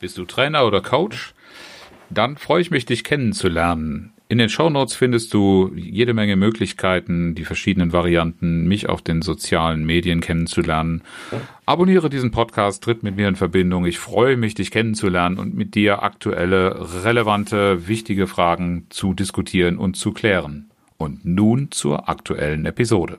Bist du Trainer oder Coach? Dann freue ich mich, dich kennenzulernen. In den Shownotes findest du jede Menge Möglichkeiten, die verschiedenen Varianten, mich auf den sozialen Medien kennenzulernen. Abonniere diesen Podcast, tritt mit mir in Verbindung. Ich freue mich, dich kennenzulernen und mit dir aktuelle, relevante, wichtige Fragen zu diskutieren und zu klären. Und nun zur aktuellen Episode.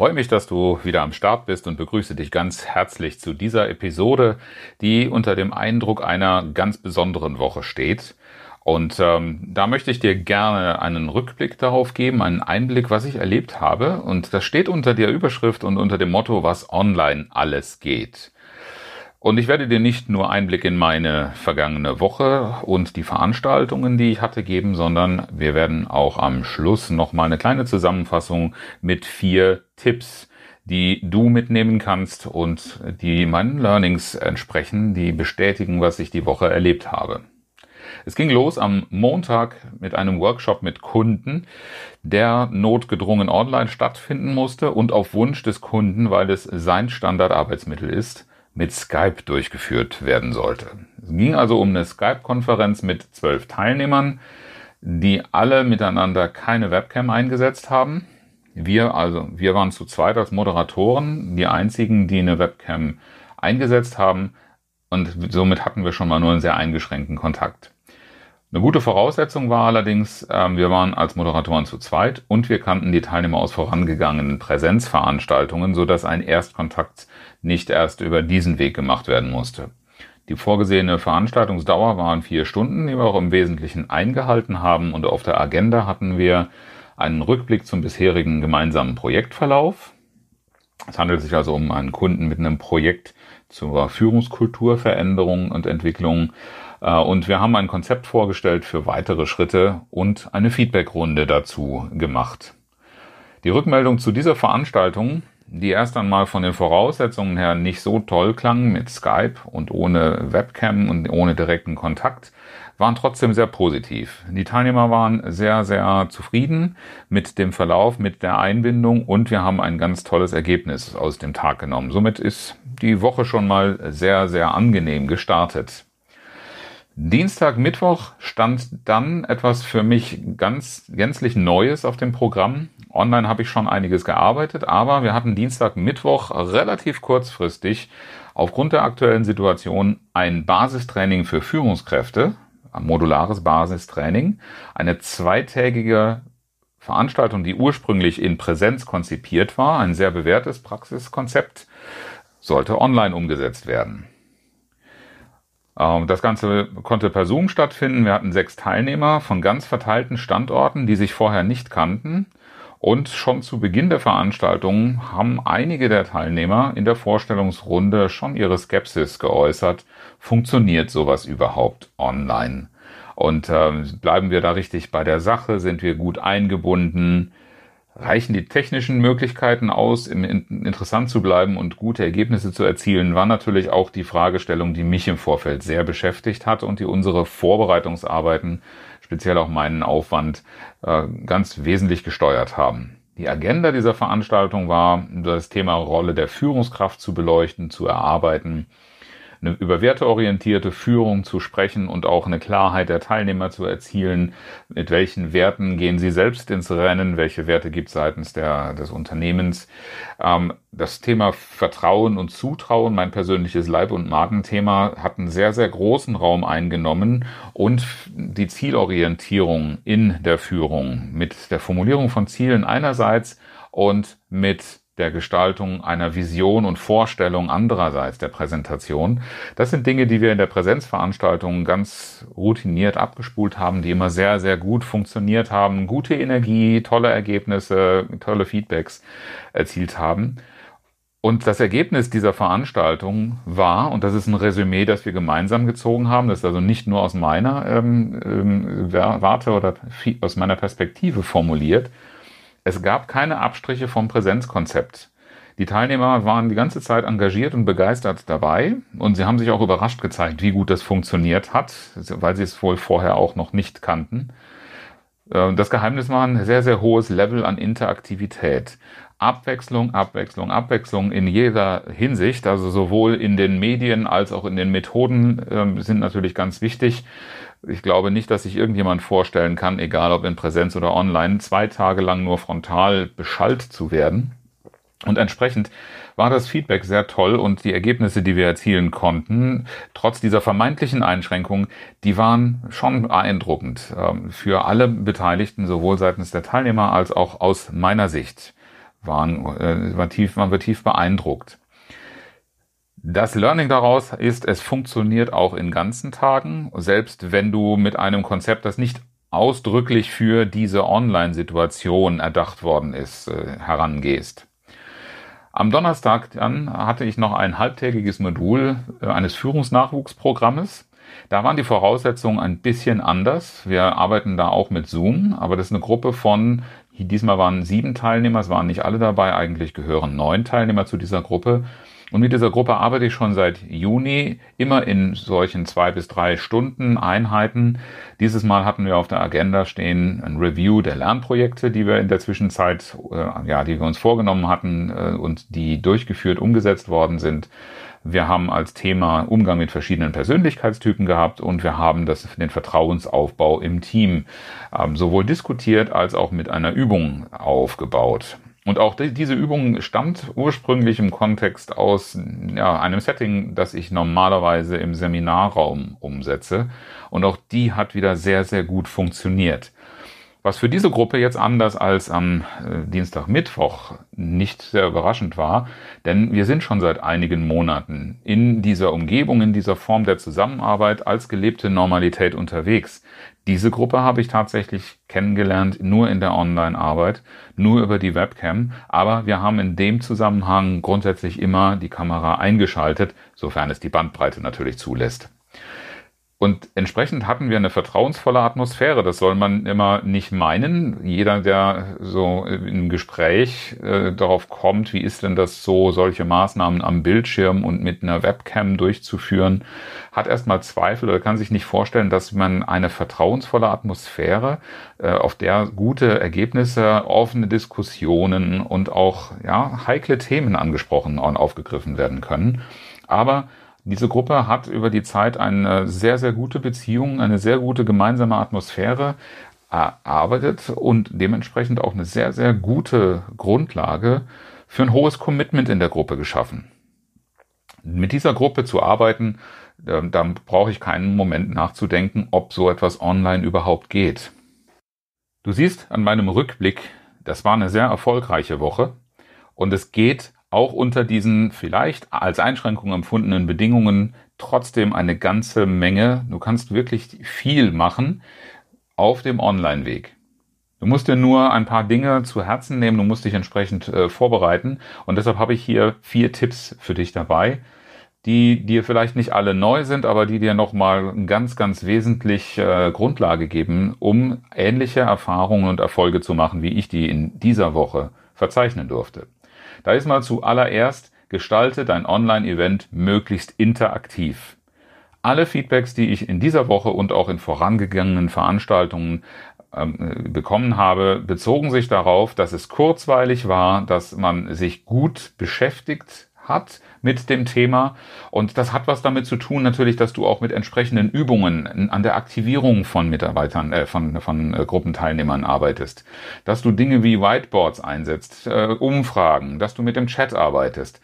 Freue mich, dass du wieder am Start bist und begrüße dich ganz herzlich zu dieser Episode, die unter dem Eindruck einer ganz besonderen Woche steht. Und ähm, da möchte ich dir gerne einen Rückblick darauf geben, einen Einblick, was ich erlebt habe. Und das steht unter der Überschrift und unter dem Motto, was online alles geht. Und ich werde dir nicht nur Einblick in meine vergangene Woche und die Veranstaltungen, die ich hatte, geben, sondern wir werden auch am Schluss noch mal eine kleine Zusammenfassung mit vier Tipps, die du mitnehmen kannst und die meinen Learnings entsprechen, die bestätigen, was ich die Woche erlebt habe. Es ging los am Montag mit einem Workshop mit Kunden, der notgedrungen online stattfinden musste und auf Wunsch des Kunden, weil es sein Standardarbeitsmittel ist, mit Skype durchgeführt werden sollte. Es ging also um eine Skype-Konferenz mit zwölf Teilnehmern, die alle miteinander keine Webcam eingesetzt haben. Wir, also, wir waren zu zweit als Moderatoren, die einzigen, die eine Webcam eingesetzt haben. Und somit hatten wir schon mal nur einen sehr eingeschränkten Kontakt. Eine gute Voraussetzung war allerdings, äh, wir waren als Moderatoren zu zweit und wir kannten die Teilnehmer aus vorangegangenen Präsenzveranstaltungen, sodass ein Erstkontakt nicht erst über diesen Weg gemacht werden musste. Die vorgesehene Veranstaltungsdauer waren vier Stunden, die wir auch im Wesentlichen eingehalten haben und auf der Agenda hatten wir einen Rückblick zum bisherigen gemeinsamen Projektverlauf. Es handelt sich also um einen Kunden mit einem Projekt zur Führungskulturveränderung und Entwicklung äh, und wir haben ein Konzept vorgestellt für weitere Schritte und eine Feedbackrunde dazu gemacht. Die Rückmeldung zu dieser Veranstaltung, die erst einmal von den Voraussetzungen her nicht so toll klang mit Skype und ohne Webcam und ohne direkten Kontakt, waren trotzdem sehr positiv. Die Teilnehmer waren sehr, sehr zufrieden mit dem Verlauf, mit der Einbindung und wir haben ein ganz tolles Ergebnis aus dem Tag genommen. Somit ist die Woche schon mal sehr, sehr angenehm gestartet. Dienstag, Mittwoch stand dann etwas für mich ganz gänzlich Neues auf dem Programm. Online habe ich schon einiges gearbeitet, aber wir hatten Dienstag, Mittwoch relativ kurzfristig aufgrund der aktuellen Situation ein Basistraining für Führungskräfte, modulares Basistraining, eine zweitägige Veranstaltung, die ursprünglich in Präsenz konzipiert war, ein sehr bewährtes Praxiskonzept, sollte online umgesetzt werden. Ähm, das Ganze konnte per Zoom stattfinden. Wir hatten sechs Teilnehmer von ganz verteilten Standorten, die sich vorher nicht kannten. Und schon zu Beginn der Veranstaltung haben einige der Teilnehmer in der Vorstellungsrunde schon ihre Skepsis geäußert. Funktioniert sowas überhaupt online? Und äh, bleiben wir da richtig bei der Sache? Sind wir gut eingebunden? reichen die technischen Möglichkeiten aus, im, in, interessant zu bleiben und gute Ergebnisse zu erzielen, war natürlich auch die Fragestellung, die mich im Vorfeld sehr beschäftigt hat und die unsere Vorbereitungsarbeiten, speziell auch meinen Aufwand, äh, ganz wesentlich gesteuert haben. Die Agenda dieser Veranstaltung war, das Thema Rolle der Führungskraft zu beleuchten, zu erarbeiten, eine über werteorientierte Führung zu sprechen und auch eine Klarheit der Teilnehmer zu erzielen. Mit welchen Werten gehen sie selbst ins Rennen? Welche Werte gibt es seitens der, des Unternehmens? Ähm, das Thema Vertrauen und Zutrauen, mein persönliches Leib- und Magenthema, hat einen sehr, sehr großen Raum eingenommen und die Zielorientierung in der Führung mit der Formulierung von Zielen einerseits und mit der Gestaltung einer Vision und Vorstellung andererseits der Präsentation. Das sind Dinge, die wir in der Präsenzveranstaltung ganz routiniert abgespult haben, die immer sehr, sehr gut funktioniert haben, gute Energie, tolle Ergebnisse, tolle Feedbacks erzielt haben. Und das Ergebnis dieser Veranstaltung war, und das ist ein Resümee, das wir gemeinsam gezogen haben, das ist also nicht nur aus meiner ähm, ähm, Warte oder aus meiner Perspektive formuliert, es gab keine Abstriche vom Präsenzkonzept. Die Teilnehmer waren die ganze Zeit engagiert und begeistert dabei und sie haben sich auch überrascht gezeigt, wie gut das funktioniert hat, weil sie es wohl vorher auch noch nicht kannten. Äh, das Geheimnis war ein sehr, sehr hohes Level an Interaktivität. Abwechslung, Abwechslung, Abwechslung in jeder Hinsicht, also sowohl in den Medien als auch in den Methoden äh, sind natürlich ganz wichtig. Ich glaube nicht, dass sich irgendjemand vorstellen kann, egal ob in Präsenz oder online, zwei Tage lang nur frontal beschallt zu werden. Und entsprechend war das Feedback sehr toll und die Ergebnisse, die wir erzielen konnten, trotz dieser vermeintlichen Einschränkungen, die waren schon beeindruckend ähm, für alle Beteiligten, sowohl seitens der Teilnehmer als auch aus meiner Sicht waren, äh, war tief, man wird tief beeindruckt. Das Learning daraus ist, es funktioniert auch in ganzen Tagen, selbst wenn du mit einem Konzept, das nicht ausdrücklich für diese Online-Situation erdacht worden ist, äh, herangehst. Am Donnerstag dann hatte ich noch ein halbtägiges Modul äh, eines Führungsnachwuchsprogrammes. Da waren die Voraussetzungen ein bisschen anders. Wir arbeiten da auch mit Zoom, aber das ist eine Gruppe von Diesmal waren sieben Teilnehmer, es waren nicht alle dabei, eigentlich gehören neun Teilnehmer zu dieser Gruppe. Und mit dieser Gruppe arbeite ich schon seit Juni, immer in solchen zwei bis drei Stunden Einheiten. Dieses Mal hatten wir auf der Agenda stehen ein Review der Lernprojekte, die wir in der Zwischenzeit, äh, ja, die wir uns vorgenommen hatten äh, und die durchgeführt, umgesetzt worden sind. Wir haben als Thema Umgang mit verschiedenen Persönlichkeitstypen gehabt und wir haben das, den Vertrauensaufbau im Team ähm, sowohl diskutiert als auch mit einer Übung aufgebaut. Und auch die, diese Übung stammt ursprünglich im Kontext aus ja, einem Setting, das ich normalerweise im Seminarraum umsetze. Und auch die hat wieder sehr, sehr gut funktioniert. Was für diese Gruppe jetzt anders als am äh, Dienstag, Mittwoch nicht sehr überraschend war, denn wir sind schon seit einigen Monaten in dieser Umgebung, in dieser Form der Zusammenarbeit als gelebte Normalität unterwegs. Diese Gruppe habe ich tatsächlich kennengelernt nur in der Online-Arbeit, nur über die Webcam, aber wir haben in dem Zusammenhang grundsätzlich immer die Kamera eingeschaltet, sofern es die Bandbreite natürlich zulässt. Und entsprechend hatten wir eine vertrauensvolle Atmosphäre. Das soll man immer nicht meinen. Jeder, der so im Gespräch äh, darauf kommt, wie ist denn das so, solche Maßnahmen am Bildschirm und mit einer Webcam durchzuführen, hat erstmal Zweifel oder kann sich nicht vorstellen, dass man eine vertrauensvolle Atmosphäre, äh, auf der gute Ergebnisse, offene Diskussionen und auch ja, heikle Themen angesprochen und aufgegriffen werden können. Aber diese Gruppe hat über die Zeit eine sehr, sehr gute Beziehung, eine sehr gute gemeinsame Atmosphäre erarbeitet und dementsprechend auch eine sehr, sehr gute Grundlage für ein hohes Commitment in der Gruppe geschaffen. Mit dieser Gruppe zu arbeiten, ähm, da brauche ich keinen Moment nachzudenken, ob so etwas online überhaupt geht. Du siehst an meinem Rückblick, das war eine sehr erfolgreiche Woche und es geht auch unter diesen vielleicht als Einschränkung empfundenen Bedingungen trotzdem eine ganze Menge. Du kannst wirklich viel machen auf dem Online-Weg. Du musst dir nur ein paar Dinge zu Herzen nehmen, du musst dich entsprechend äh, vorbereiten und deshalb habe ich hier vier Tipps für dich dabei, die dir vielleicht nicht alle neu sind, aber die dir nochmal ganz, ganz wesentlich äh, Grundlage geben, um ähnliche Erfahrungen und Erfolge zu machen, wie ich die in dieser Woche verzeichnen durfte. Da ist mal zuallererst, gestalte dein Online-Event möglichst interaktiv. Alle Feedbacks, die ich in dieser Woche und auch in vorangegangenen Veranstaltungen ähm, bekommen habe, bezogen sich darauf, dass es kurzweilig war, dass man sich gut beschäftigt hat mit dem Thema. Und das hat was damit zu tun, natürlich, dass du auch mit entsprechenden Übungen an der Aktivierung von Mitarbeitern, äh, von, von äh, Gruppenteilnehmern arbeitest. Dass du Dinge wie Whiteboards einsetzt, äh, Umfragen, dass du mit dem Chat arbeitest.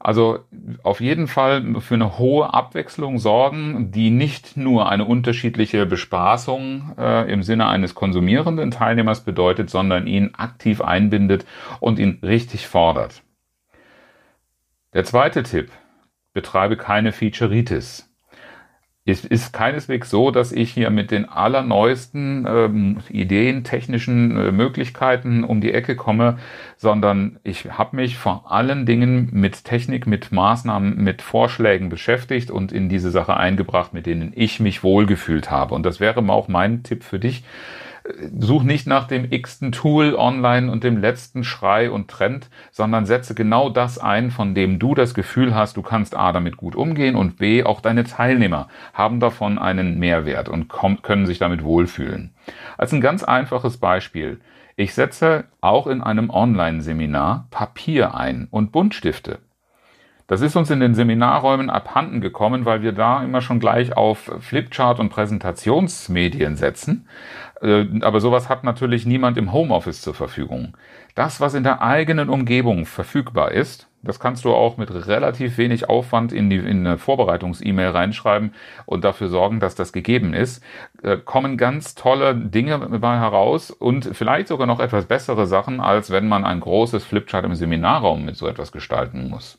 Also auf jeden Fall für eine hohe Abwechslung sorgen, die nicht nur eine unterschiedliche Bespaßung äh, im Sinne eines konsumierenden Teilnehmers bedeutet, sondern ihn aktiv einbindet und ihn richtig fordert. Der zweite Tipp, betreibe keine Featureitis. es ist keineswegs so, dass ich hier mit den allerneuesten ähm, Ideen, technischen äh, Möglichkeiten um die Ecke komme, sondern ich habe mich vor allen Dingen mit Technik, mit Maßnahmen, mit Vorschlägen beschäftigt und in diese Sache eingebracht, mit denen ich mich wohlgefühlt habe. Und das wäre auch mein Tipp für dich such nicht nach dem x-ten Tool online und dem letzten Schrei und Trend, sondern setze genau das ein, von dem du das Gefühl hast, du kannst A damit gut umgehen und B auch deine Teilnehmer haben davon einen Mehrwert und können sich damit wohlfühlen. Als ein ganz einfaches Beispiel. Ich setze auch in einem Online-Seminar Papier ein und Buntstifte. Das ist uns in den Seminarräumen abhanden gekommen, weil wir da immer schon gleich auf Flipchart und Präsentationsmedien setzen. Äh, aber sowas hat natürlich niemand im Homeoffice zur Verfügung. Das, was in der eigenen Umgebung verfügbar ist, das kannst du auch mit relativ wenig Aufwand in, die, in eine Vorbereitungs-E-Mail reinschreiben und dafür sorgen, dass das gegeben ist. Äh, kommen ganz tolle Dinge dabei heraus und vielleicht sogar noch etwas bessere Sachen, als wenn man ein großes Flipchart im Seminarraum mit so etwas gestalten muss.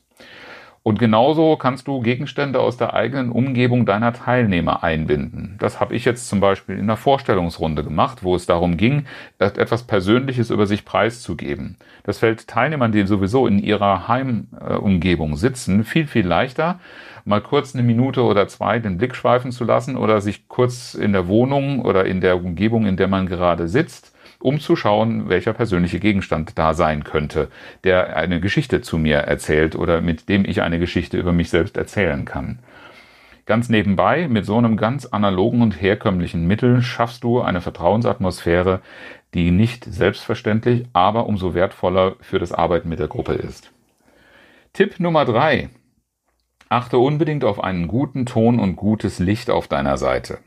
Und genauso kannst du Gegenstände aus der eigenen Umgebung deiner Teilnehmer einbinden. Das habe ich jetzt zum Beispiel in der Vorstellungsrunde gemacht, wo es darum ging, etwas Persönliches über sich preiszugeben. Das fällt Teilnehmern, die sowieso in ihrer Heimumgebung sitzen, viel, viel leichter, mal kurz eine Minute oder zwei den Blick schweifen zu lassen oder sich kurz in der Wohnung oder in der Umgebung, in der man gerade sitzt, um zu schauen, welcher persönliche Gegenstand da sein könnte, der eine Geschichte zu mir erzählt oder mit dem ich eine Geschichte über mich selbst erzählen kann. Ganz nebenbei, mit so einem ganz analogen und herkömmlichen Mittel schaffst du eine Vertrauensatmosphäre, die nicht selbstverständlich, aber umso wertvoller für das Arbeiten mit der Gruppe ist. Tipp Nummer drei: Achte unbedingt auf einen guten Ton und gutes Licht auf deiner Seite.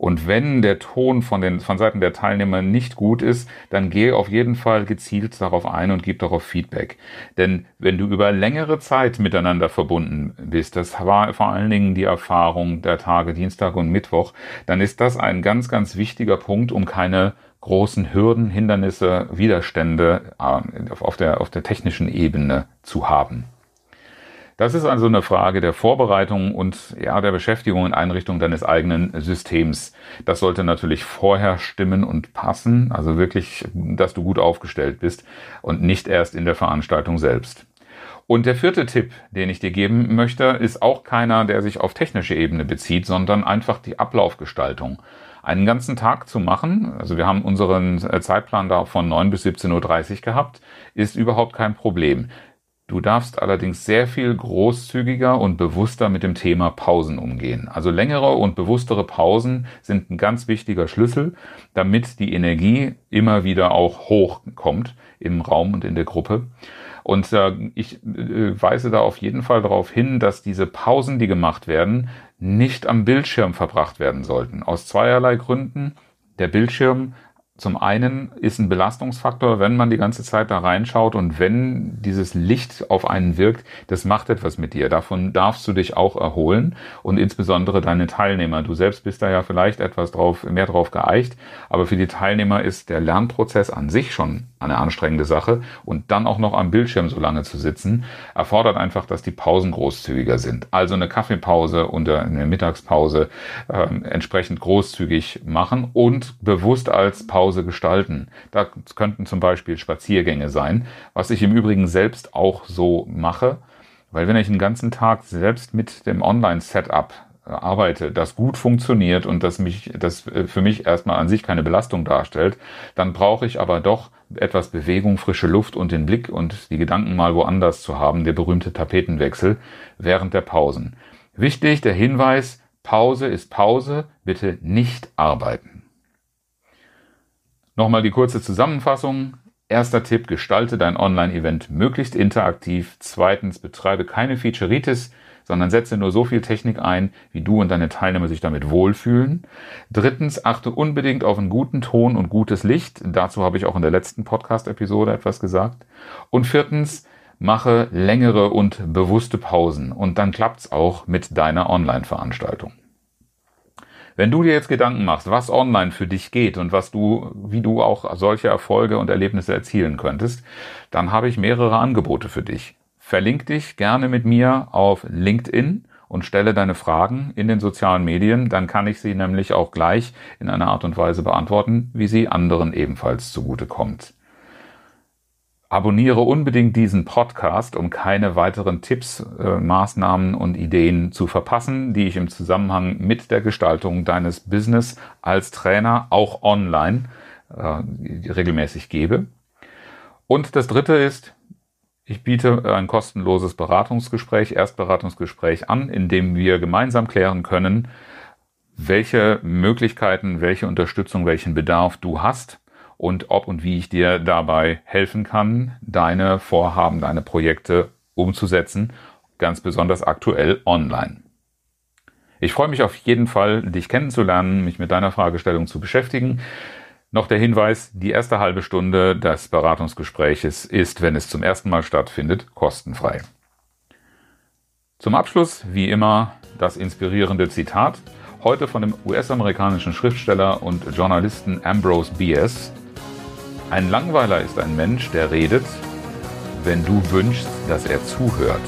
Und wenn der Ton von den, von Seiten der Teilnehmer nicht gut ist, dann gehe auf jeden Fall gezielt darauf ein und gib darauf Feedback. Denn wenn du über längere Zeit miteinander verbunden bist, das war vor allen Dingen die Erfahrung der Tage Dienstag und Mittwoch, dann ist das ein ganz, ganz wichtiger Punkt, um keine großen Hürden, Hindernisse, Widerstände äh, auf der, auf der technischen Ebene zu haben. Das ist also eine Frage der Vorbereitung und ja, der Beschäftigung und Einrichtung deines eigenen Systems. Das sollte natürlich vorher stimmen und passen, also wirklich, dass du gut aufgestellt bist und nicht erst in der Veranstaltung selbst. Und der vierte Tipp, den ich dir geben möchte, ist auch keiner, der sich auf technische Ebene bezieht, sondern einfach die Ablaufgestaltung einen ganzen Tag zu machen, also wir haben unseren Zeitplan da von 9 bis 17.30 Uhr gehabt, ist überhaupt kein Problem. Du darfst allerdings sehr viel großzügiger und bewusster mit dem Thema Pausen umgehen. Also längere und bewusstere Pausen sind ein ganz wichtiger Schlüssel, damit die Energie immer wieder auch hochkommt im Raum und in der Gruppe. Und äh, ich äh, weise da auf jeden Fall darauf hin, dass diese Pausen, die gemacht werden, nicht am Bildschirm verbracht werden sollten. Aus zweierlei Gründen. Der Bildschirm zum einen ist ein Belastungsfaktor, wenn man die ganze Zeit da reinschaut und wenn dieses Licht auf einen wirkt, das macht etwas mit dir. Davon darfst du dich auch erholen und insbesondere deine Teilnehmer. Du selbst bist da ja vielleicht etwas drauf, mehr drauf geeicht, aber für die Teilnehmer ist der Lernprozess an sich schon eine anstrengende Sache und dann auch noch am Bildschirm so lange zu sitzen, erfordert einfach, dass die Pausen großzügiger sind. Also eine Kaffeepause und eine Mittagspause äh, entsprechend großzügig machen und bewusst als Pause Hause gestalten. Da könnten zum Beispiel Spaziergänge sein, was ich im Übrigen selbst auch so mache, weil wenn ich einen ganzen Tag selbst mit dem Online-Setup arbeite, das gut funktioniert und das mich, das für mich erstmal an sich keine Belastung darstellt, dann brauche ich aber doch etwas Bewegung, frische Luft und den Blick und die Gedanken mal woanders zu haben, der berühmte Tapetenwechsel während der Pausen. Wichtig, der Hinweis, Pause ist Pause, bitte nicht arbeiten. Nochmal die kurze Zusammenfassung. Erster Tipp, gestalte dein Online-Event möglichst interaktiv. Zweitens, betreibe keine Featureitis, sondern setze nur so viel Technik ein, wie du und deine Teilnehmer sich damit wohlfühlen. Drittens, achte unbedingt auf einen guten Ton und gutes Licht. Dazu habe ich auch in der letzten Podcast-Episode etwas gesagt. Und viertens, mache längere und bewusste Pausen und dann klappt's auch mit deiner Online-Veranstaltung. Wenn du dir jetzt Gedanken machst, was online für dich geht und was du, wie du auch solche Erfolge und Erlebnisse erzielen könntest, dann habe ich mehrere Angebote für dich. Verlink dich gerne mit mir auf LinkedIn und stelle deine Fragen in den sozialen Medien, dann kann ich sie nämlich auch gleich in einer Art und Weise beantworten, wie sie anderen ebenfalls zugutekommt. Abonniere unbedingt diesen Podcast, um keine weiteren Tipps, äh, Maßnahmen und Ideen zu verpassen, die ich im Zusammenhang mit der Gestaltung deines Business als Trainer auch online äh, regelmäßig gebe. Und das Dritte ist, ich biete ein kostenloses Beratungsgespräch, Erstberatungsgespräch an, in dem wir gemeinsam klären können, welche Möglichkeiten, welche Unterstützung, welchen Bedarf du hast und ob und wie ich dir dabei helfen kann, deine Vorhaben, deine Projekte umzusetzen, ganz besonders aktuell online. Ich freue mich auf jeden Fall, dich kennenzulernen, mich mit deiner Fragestellung zu beschäftigen. Noch der Hinweis, die erste halbe Stunde des Beratungsgespräches ist, wenn es zum ersten Mal stattfindet, kostenfrei. Zum Abschluss, wie immer, das inspirierende Zitat, heute von dem US-amerikanischen Schriftsteller und Journalisten Ambrose Bierce. Ein Langweiler ist ein Mensch, der redet, wenn du wünschst, dass er zuhört.